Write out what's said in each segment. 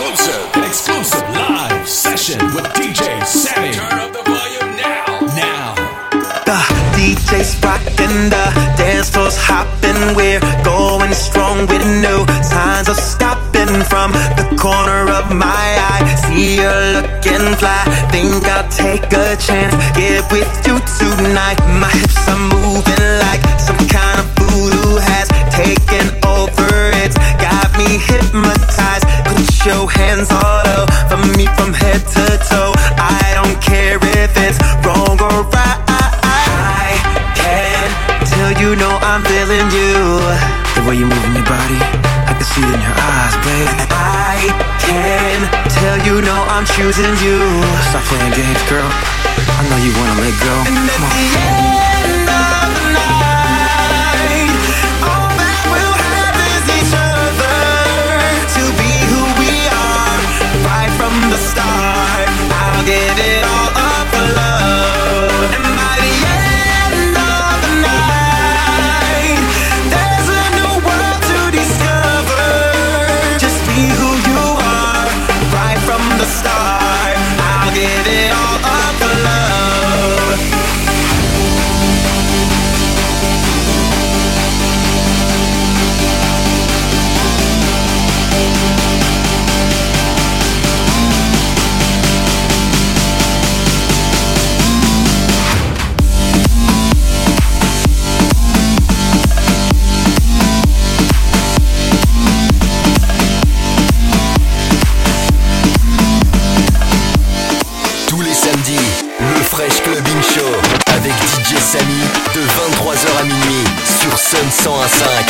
exclusive, exclusive live session with DJ Sammy. Turn up the volume now, now. The the dance floor's hopping. We're going strong with no signs of stopping. From the corner of my eye, see looking fly. Think I'll take a chance, get with you tonight. My hips are moving like some kind of voodoo has taken show hands all over me from head to toe. I don't care if it's wrong or right. I can tell you know I'm feeling you. The way you're moving your body, I can see it in your eyes, babe. I can tell you know I'm choosing you. Stop playing games, girl. I know you wanna let go. And Come on. sun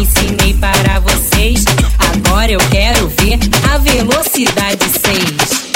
ensinei para vocês. Agora eu quero ver a velocidade 6.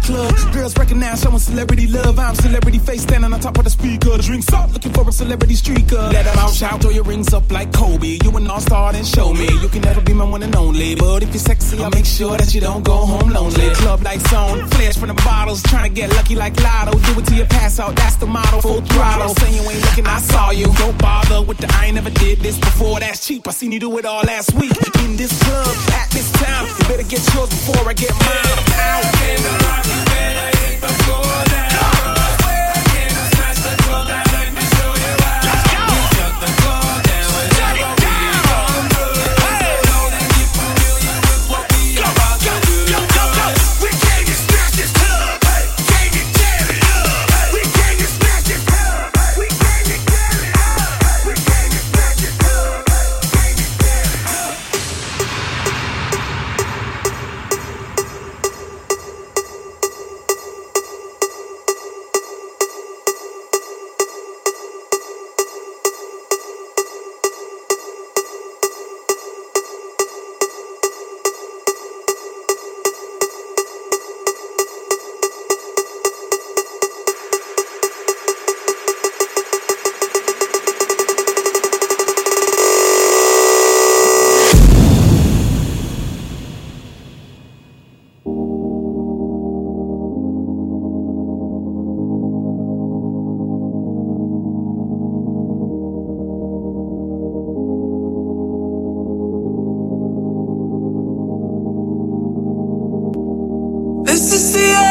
the club. Girls recognize showing celebrity love. I'm celebrity face standing on top of the speaker. Drinks up, looking for a celebrity streaker. Let them out shout, throw your rings up like Kobe. You an all star, then show me. You can never be my one and only. But if you're sexy, I'll make sure that you don't go home lonely. Club lights on, flash from the bottles. Trying to get lucky like Lotto. Do it till you pass out, that's the motto. Full throttle. Saying you ain't looking, I saw you. Don't bother with the I ain't never did this before. That's cheap. I seen you do it all last week. In this club, at this time, you better get yours before I get mine. Out in the when I hit the floor, see it.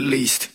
the least.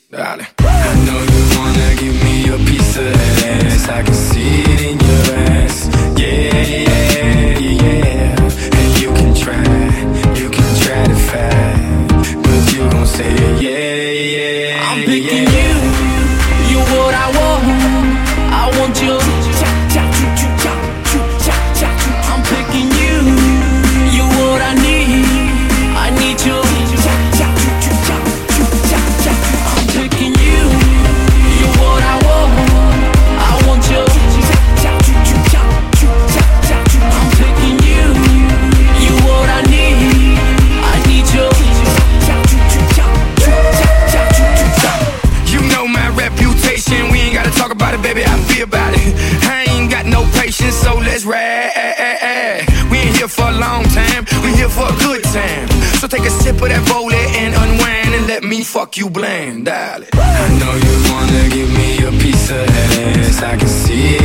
fuck you blame, darling? I know you wanna give me a piece of this. I can see it.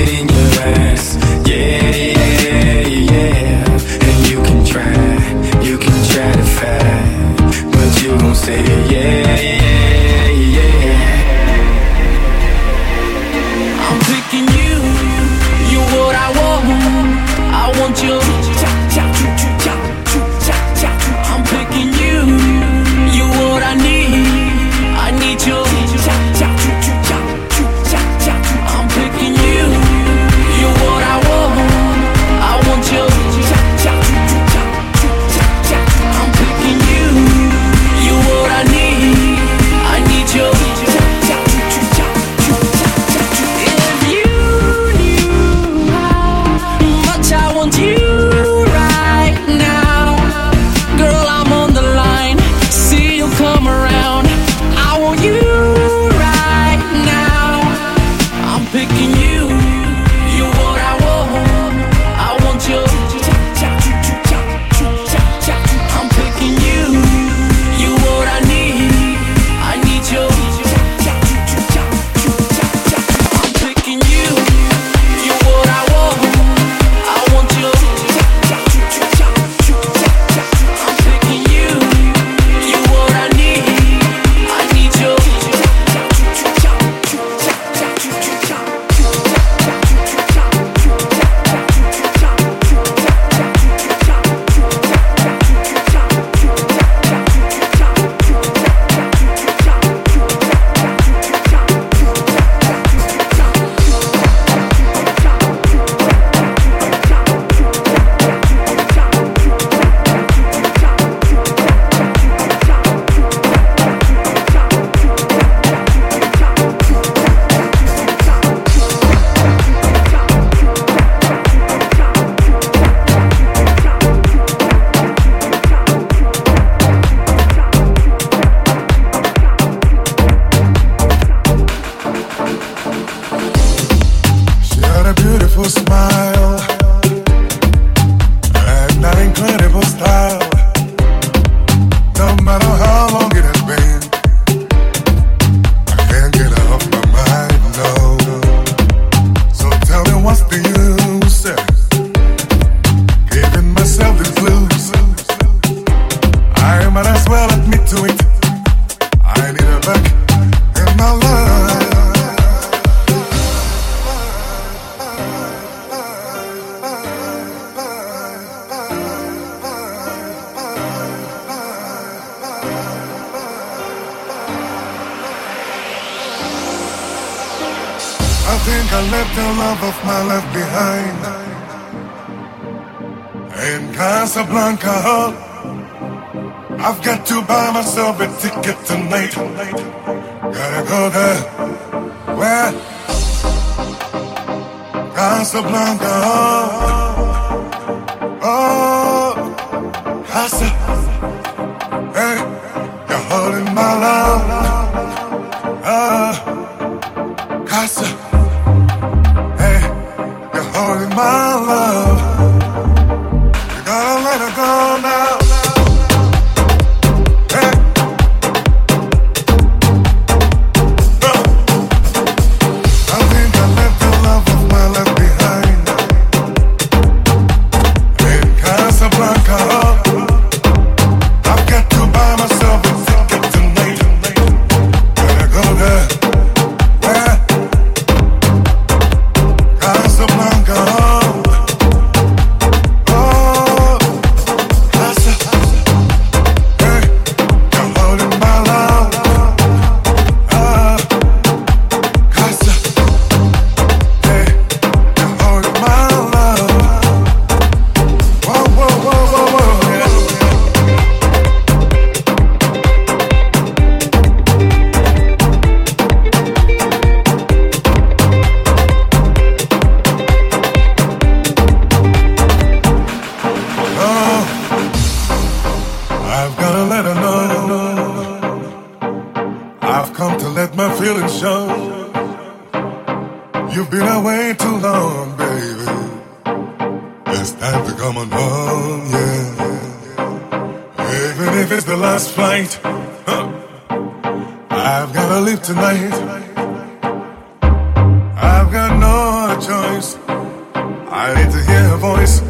I need to hear her voice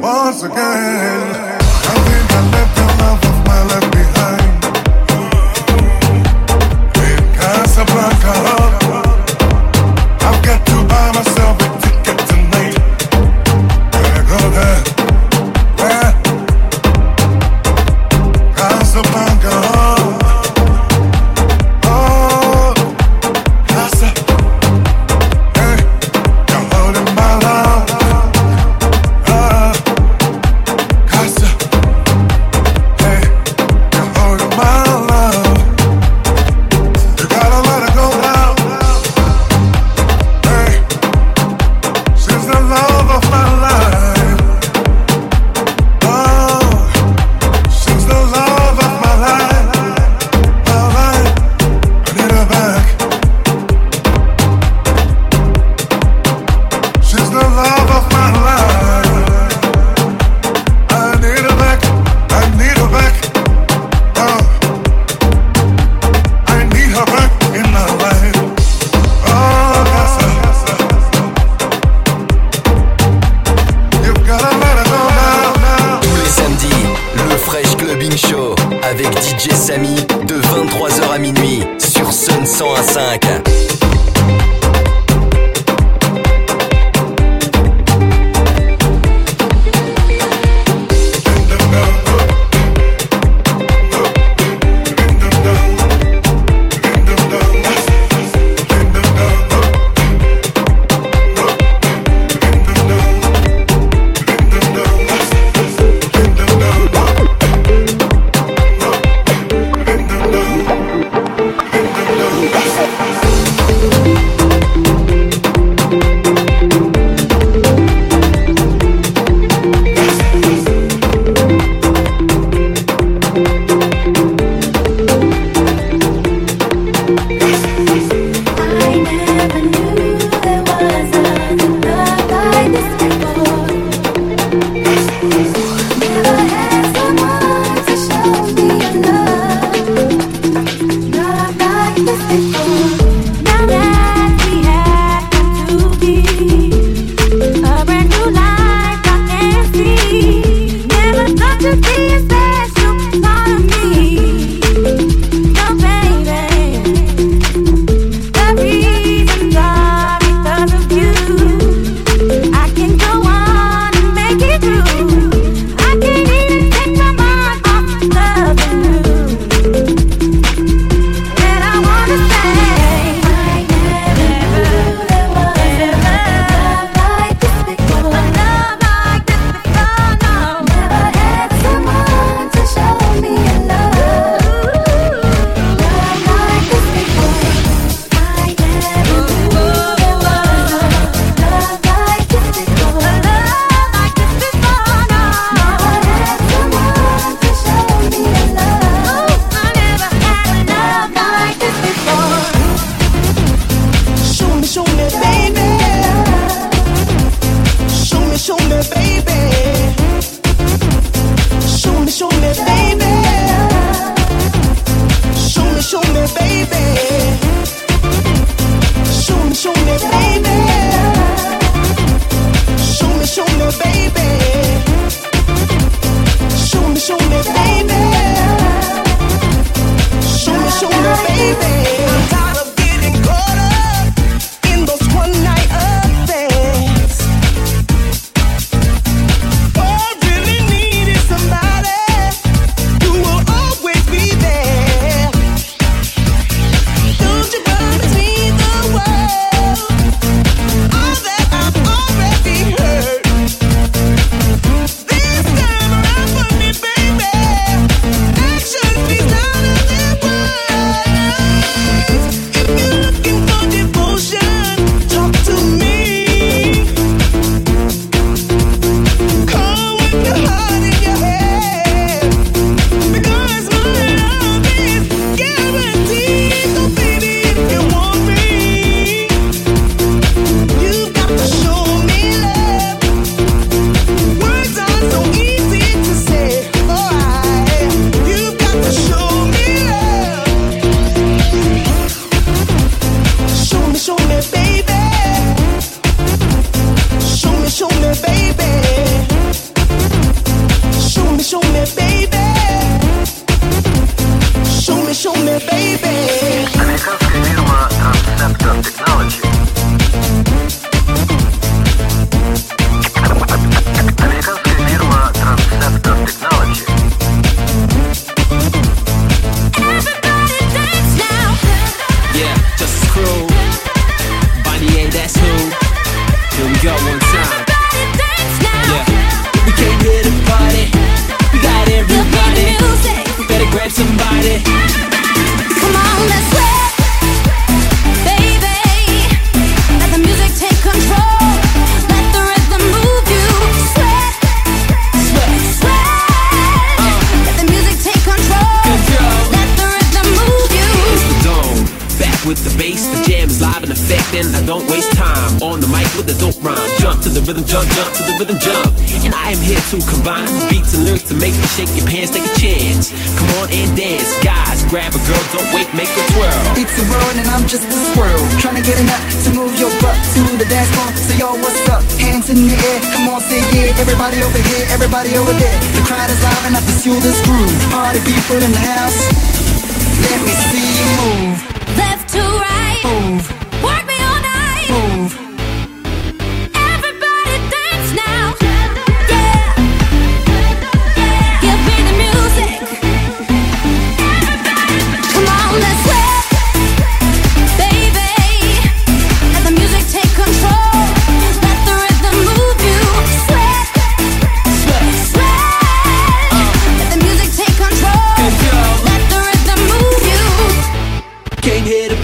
once again. I think I left the love of my life behind. I've got to buy myself a ticket tonight.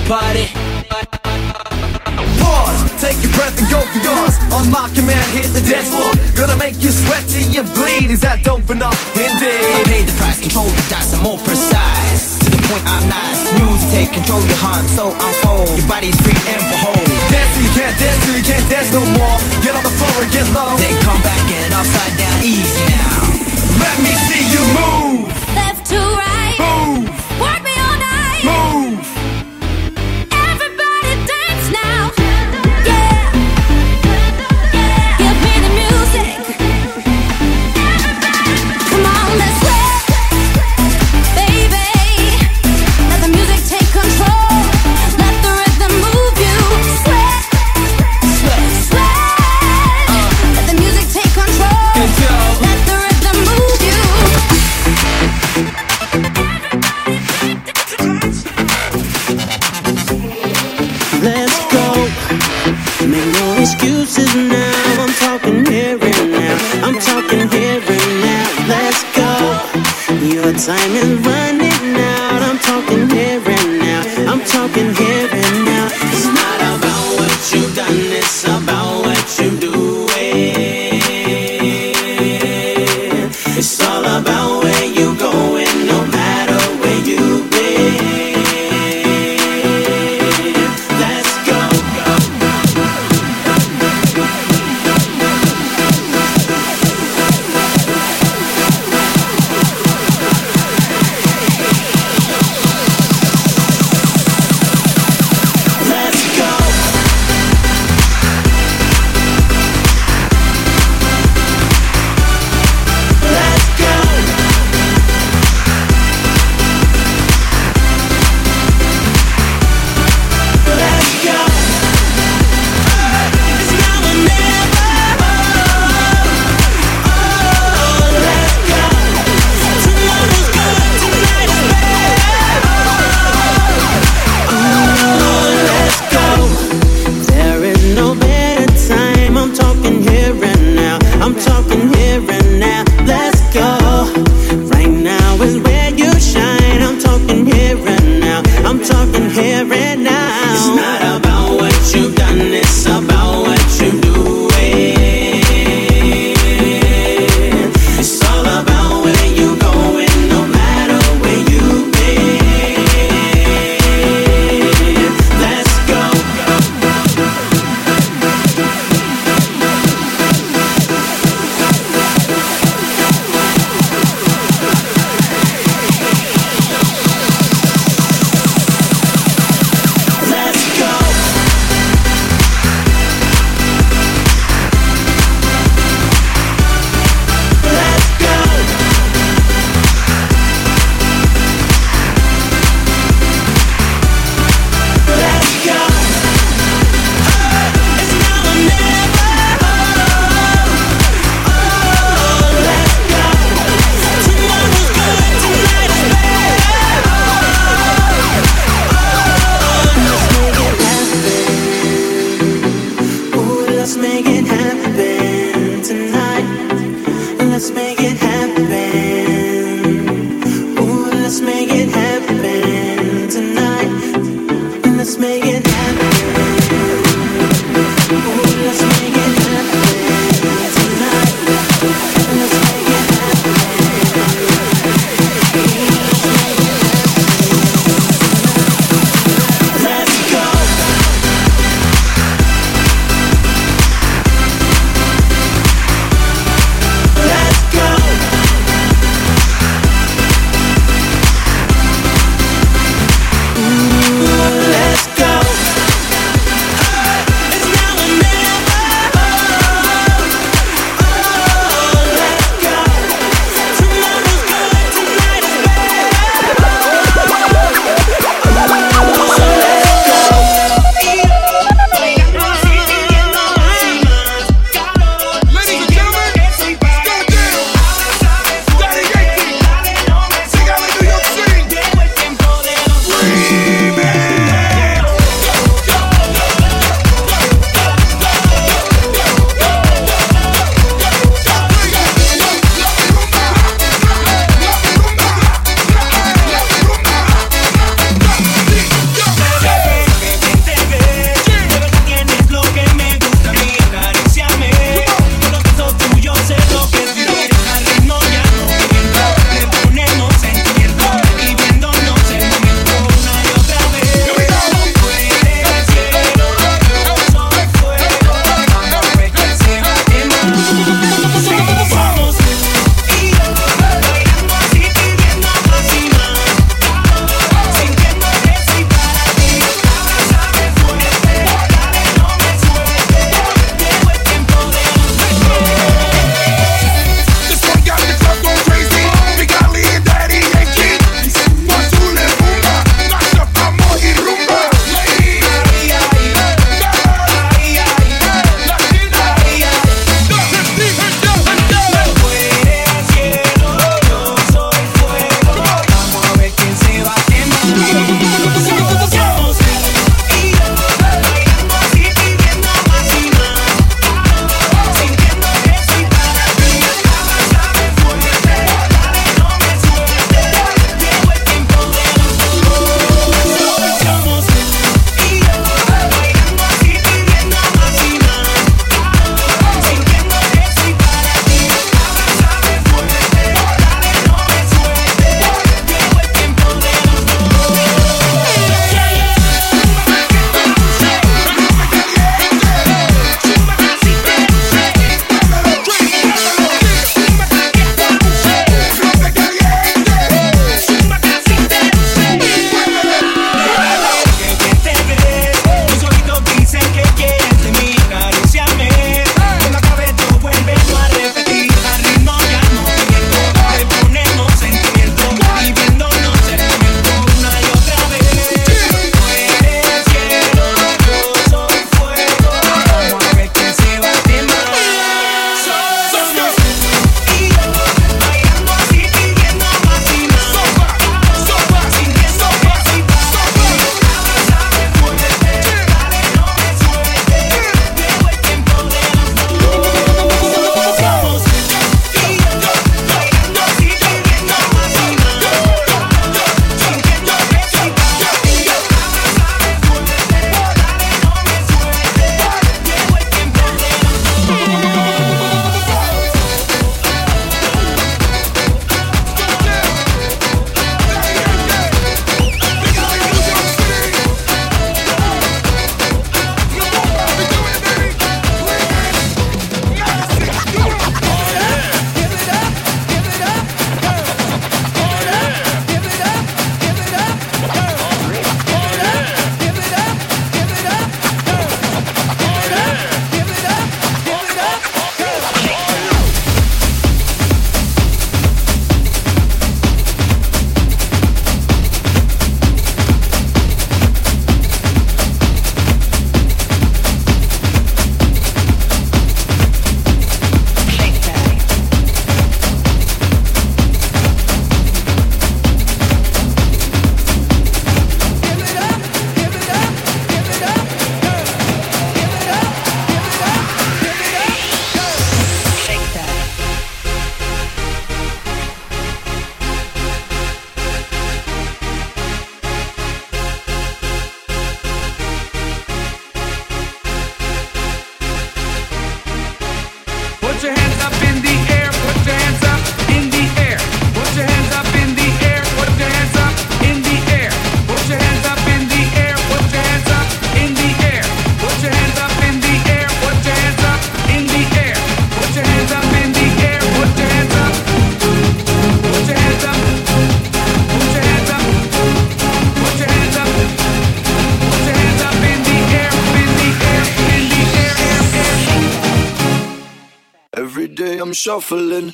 party. Pause, take your breath and go for yours. On my command, hit the dance floor. Gonna make you sweat till you bleed. Is that dope enough? Indeed. I paid the price, control the dice, I'm more precise. To the point, I'm nice. Music take control your heart, so I'm whole. Your body's free and behold. Dance till you can't dance till you can't dance no more. Get on the floor and get low. Then come back and upside down, easy now. time is running. Shuffling.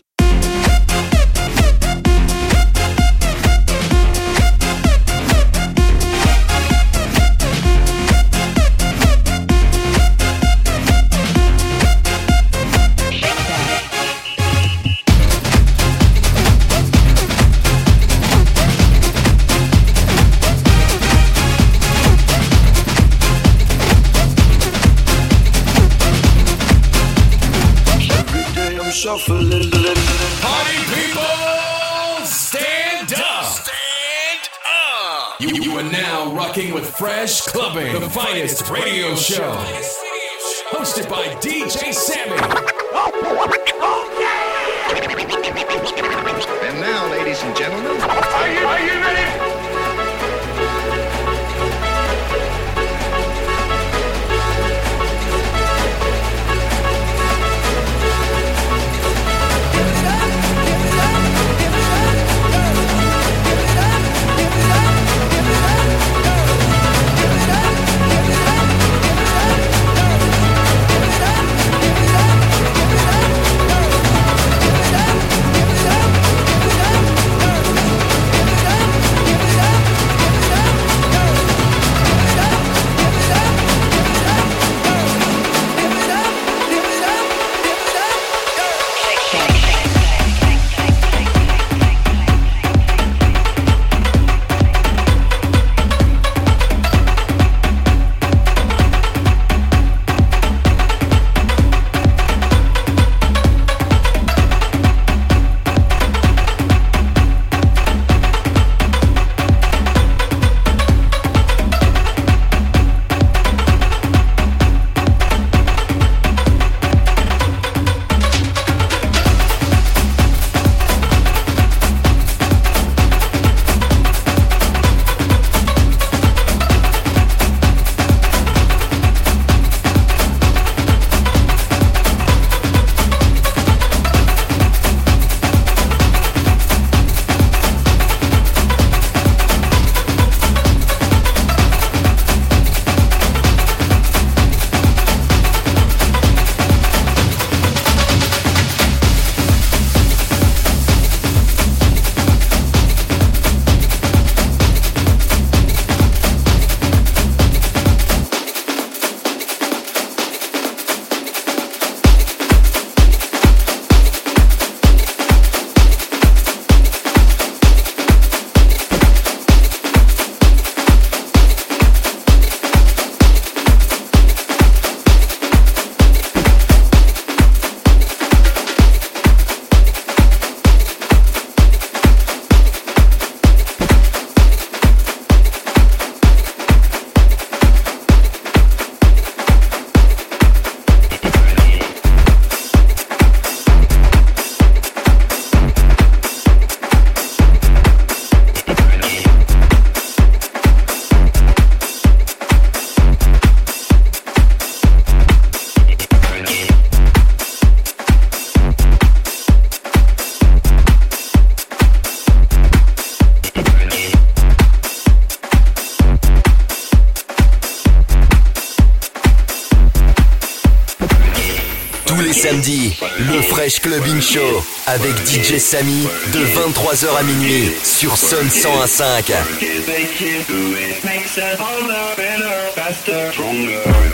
Samy de 23h à minuit sur Sun 101.5.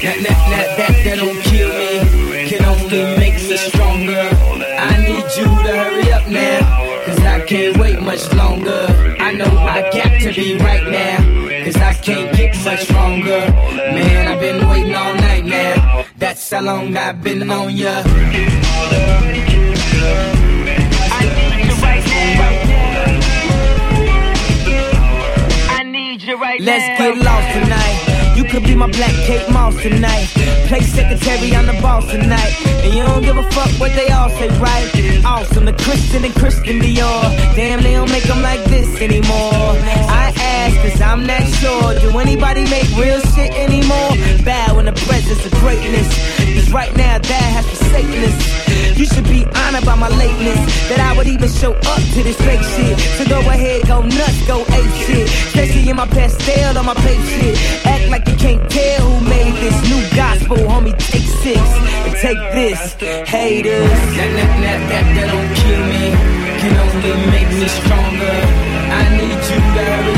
That, that, that, that, that don't kill me, can only make us stronger. I need you to hurry up now, cause I can't wait much longer. I know I got to be right now, cause I can't get much stronger. Man, I've been waiting all night now, that's how long I've been on ya. Let's get lost tonight. You could be my black Kate Moss tonight. Play secretary on the boss tonight. And you don't give a fuck what they all say, right? Awesome, the Christian and Christian Dior. Damn, they don't make them like this anymore. I cause I'm not sure. Do anybody make real shit anymore? Bow in the presence of greatness. Cause right now, that has forsaken us. You should be honored by my lateness, that I would even show up to this fake shit. So go ahead, go nuts, go ape shit. Especially in my pastel on my page shit. Act like you can't tell who made this new gospel, homie. Take six and take this, haters. That, that, that, that, that don't kill me, can only make me stronger. I need you to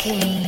Okay.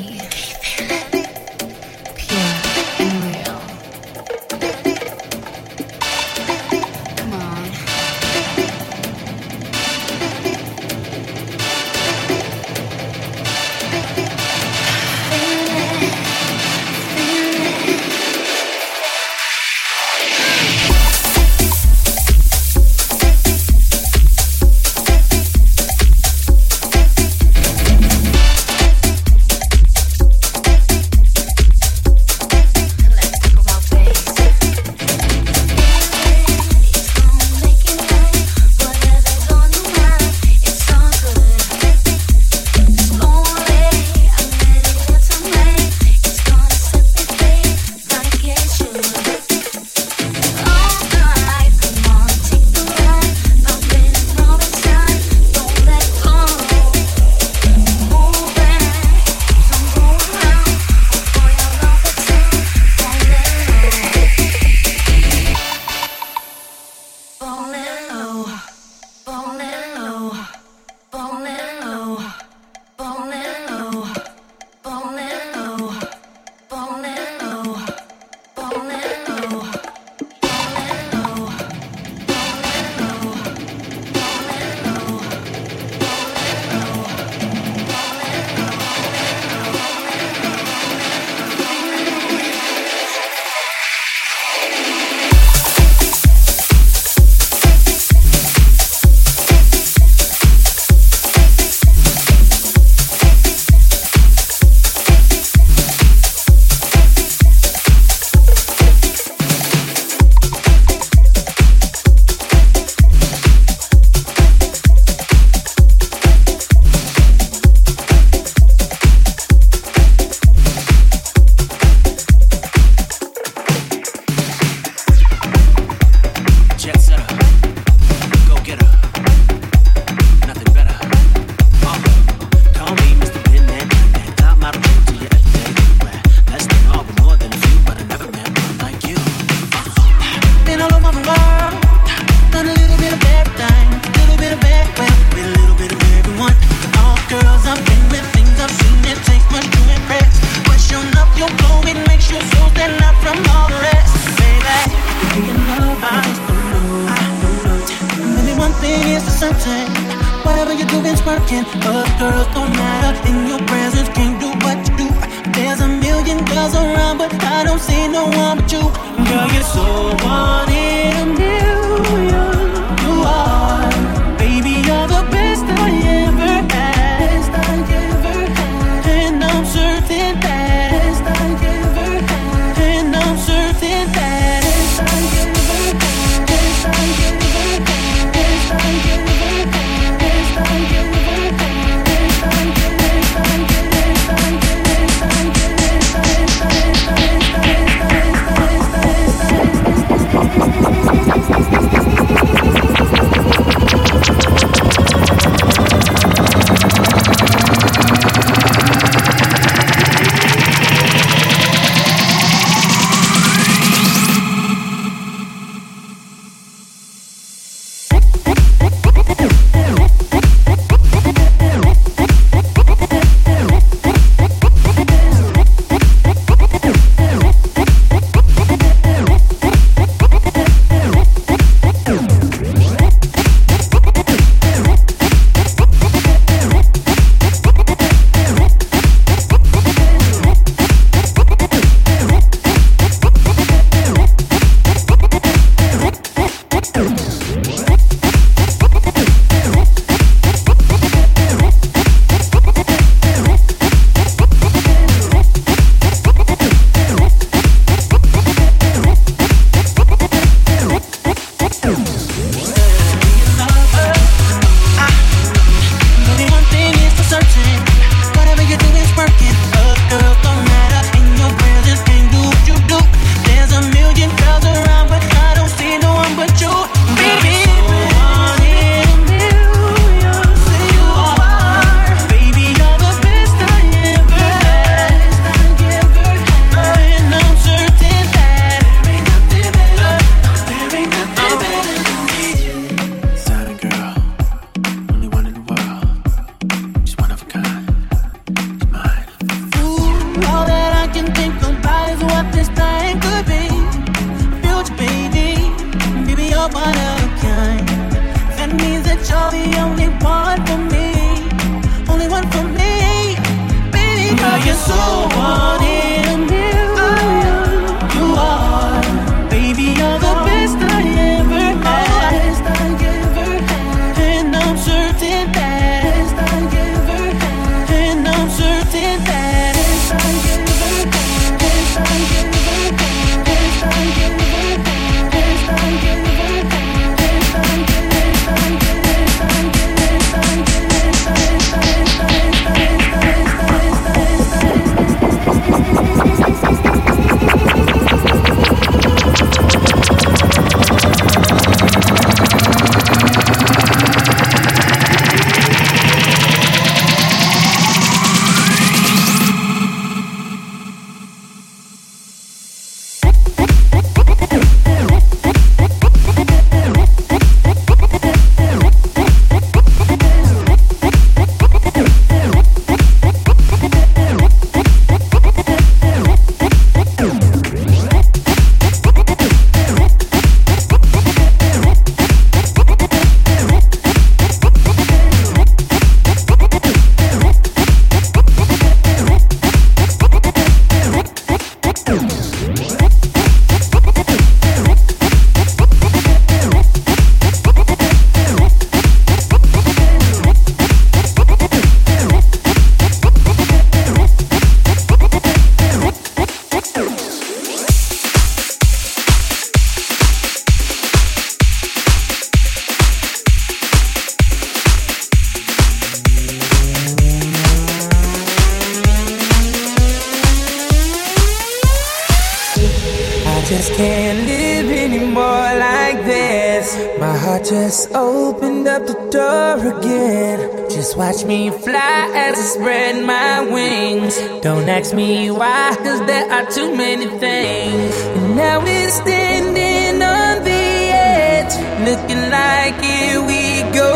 open up the door again. Just watch me fly as I spread my wings. Don't ask me why, cause there are too many things. And now we're standing on the edge, looking like here we go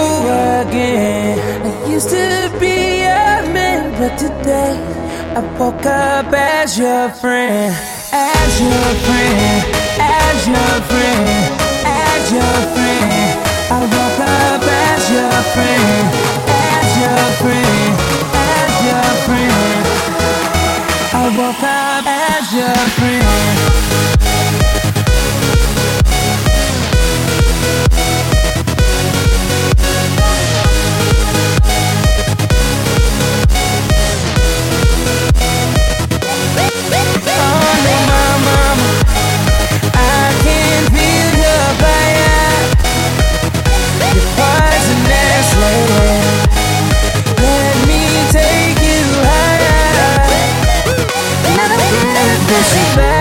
again. I used to be a man, but today I woke up as your friend, as your friend, as your friend, as your friend. I as you're free. Baby.